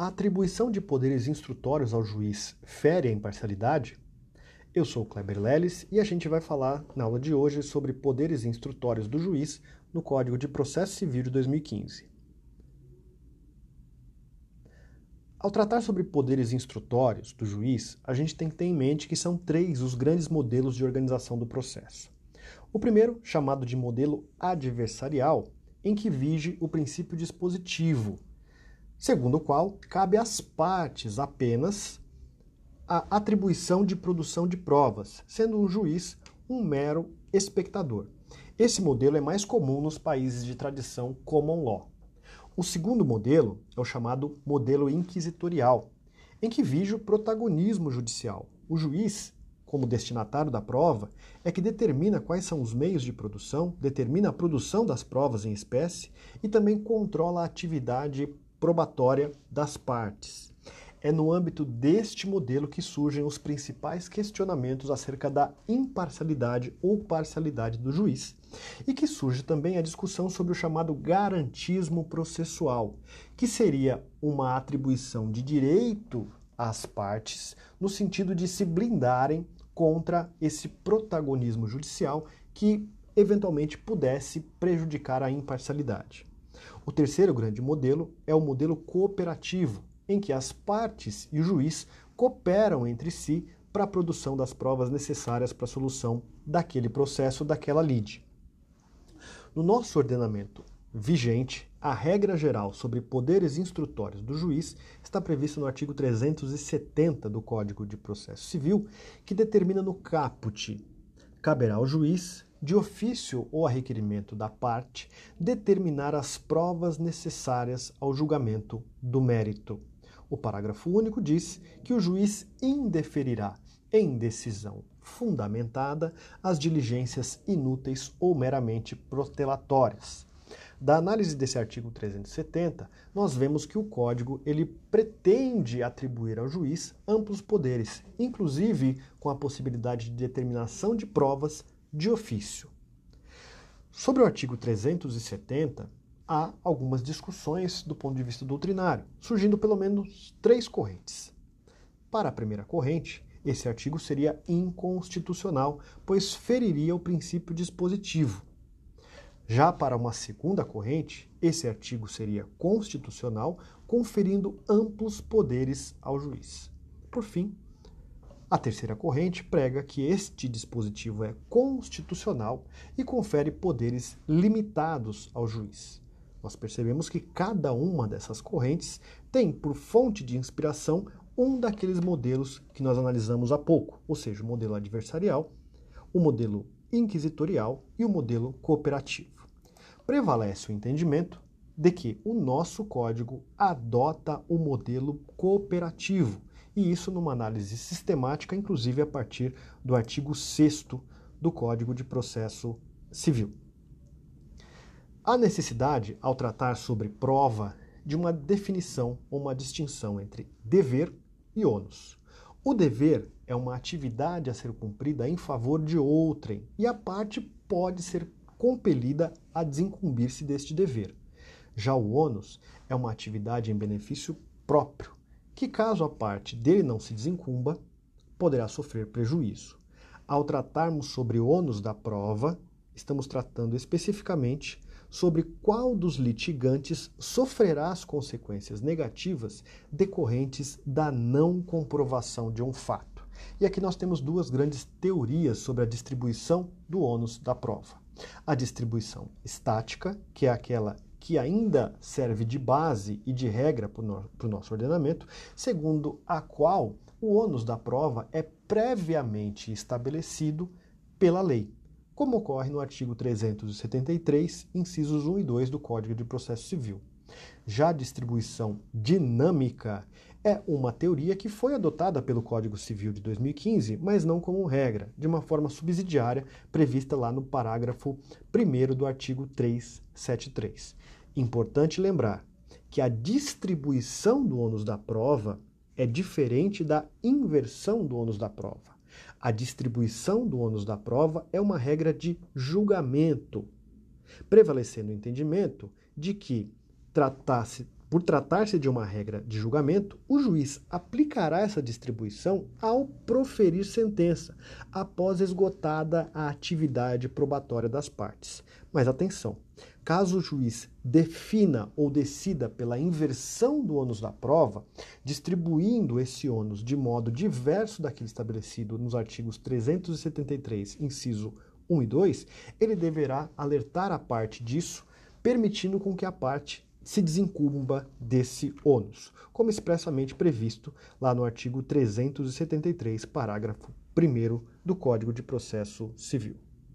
A atribuição de poderes instrutórios ao juiz fere a imparcialidade? Eu sou Kleber Leles e a gente vai falar na aula de hoje sobre poderes instrutórios do juiz no Código de Processo Civil de 2015. Ao tratar sobre poderes instrutórios do juiz, a gente tem que ter em mente que são três os grandes modelos de organização do processo. O primeiro, chamado de modelo adversarial, em que vige o princípio dispositivo, segundo o qual cabe às partes apenas a atribuição de produção de provas, sendo um juiz um mero espectador. Esse modelo é mais comum nos países de tradição common law. O segundo modelo é o chamado modelo inquisitorial, em que vige o protagonismo judicial. O juiz, como destinatário da prova, é que determina quais são os meios de produção, determina a produção das provas em espécie e também controla a atividade probatória das partes. É no âmbito deste modelo que surgem os principais questionamentos acerca da imparcialidade ou parcialidade do juiz, e que surge também a discussão sobre o chamado garantismo processual, que seria uma atribuição de direito às partes no sentido de se blindarem contra esse protagonismo judicial que eventualmente pudesse prejudicar a imparcialidade. O terceiro grande modelo é o modelo cooperativo, em que as partes e o juiz cooperam entre si para a produção das provas necessárias para a solução daquele processo, daquela lide. No nosso ordenamento vigente, a regra geral sobre poderes instrutórios do juiz está prevista no artigo 370 do Código de Processo Civil, que determina no caput: caberá ao juiz de ofício ou a requerimento da parte, determinar as provas necessárias ao julgamento do mérito. O parágrafo único diz que o juiz indeferirá, em decisão fundamentada, as diligências inúteis ou meramente protelatórias. Da análise desse artigo 370, nós vemos que o código ele pretende atribuir ao juiz amplos poderes, inclusive com a possibilidade de determinação de provas de ofício. Sobre o artigo 370, há algumas discussões do ponto de vista doutrinário, surgindo pelo menos três correntes. Para a primeira corrente, esse artigo seria inconstitucional, pois feriria o princípio dispositivo. Já para uma segunda corrente, esse artigo seria constitucional, conferindo amplos poderes ao juiz. Por fim, a terceira corrente prega que este dispositivo é constitucional e confere poderes limitados ao juiz. Nós percebemos que cada uma dessas correntes tem por fonte de inspiração um daqueles modelos que nós analisamos há pouco, ou seja, o modelo adversarial, o modelo inquisitorial e o modelo cooperativo. Prevalece o entendimento de que o nosso código adota o modelo cooperativo, e isso numa análise sistemática, inclusive a partir do artigo 6 do Código de Processo Civil. Há necessidade, ao tratar sobre prova, de uma definição ou uma distinção entre dever e ônus. O dever é uma atividade a ser cumprida em favor de outrem e a parte pode ser compelida a desincumbir-se deste dever. Já o ônus é uma atividade em benefício próprio, que, caso a parte dele não se desincumba, poderá sofrer prejuízo. Ao tratarmos sobre ônus da prova, estamos tratando especificamente sobre qual dos litigantes sofrerá as consequências negativas decorrentes da não comprovação de um fato. E aqui nós temos duas grandes teorias sobre a distribuição do ônus da prova. A distribuição estática, que é aquela que ainda serve de base e de regra para o nosso ordenamento, segundo a qual o ônus da prova é previamente estabelecido pela lei, como ocorre no artigo 373, incisos 1 e 2 do Código de Processo Civil. Já a distribuição dinâmica é uma teoria que foi adotada pelo Código Civil de 2015, mas não como regra, de uma forma subsidiária prevista lá no parágrafo 1 do artigo 373. Importante lembrar que a distribuição do ônus da prova é diferente da inversão do ônus da prova. A distribuição do ônus da prova é uma regra de julgamento, prevalecendo o entendimento de que tratasse Por tratar-se de uma regra de julgamento, o juiz aplicará essa distribuição ao proferir sentença, após esgotada a atividade probatória das partes. Mas atenção, caso o juiz defina ou decida pela inversão do ônus da prova, distribuindo esse ônus de modo diverso daquele estabelecido nos artigos 373, inciso 1 e 2, ele deverá alertar a parte disso, permitindo com que a parte se desincumba desse ônus, como expressamente previsto lá no artigo 373, parágrafo 1 do Código de Processo Civil.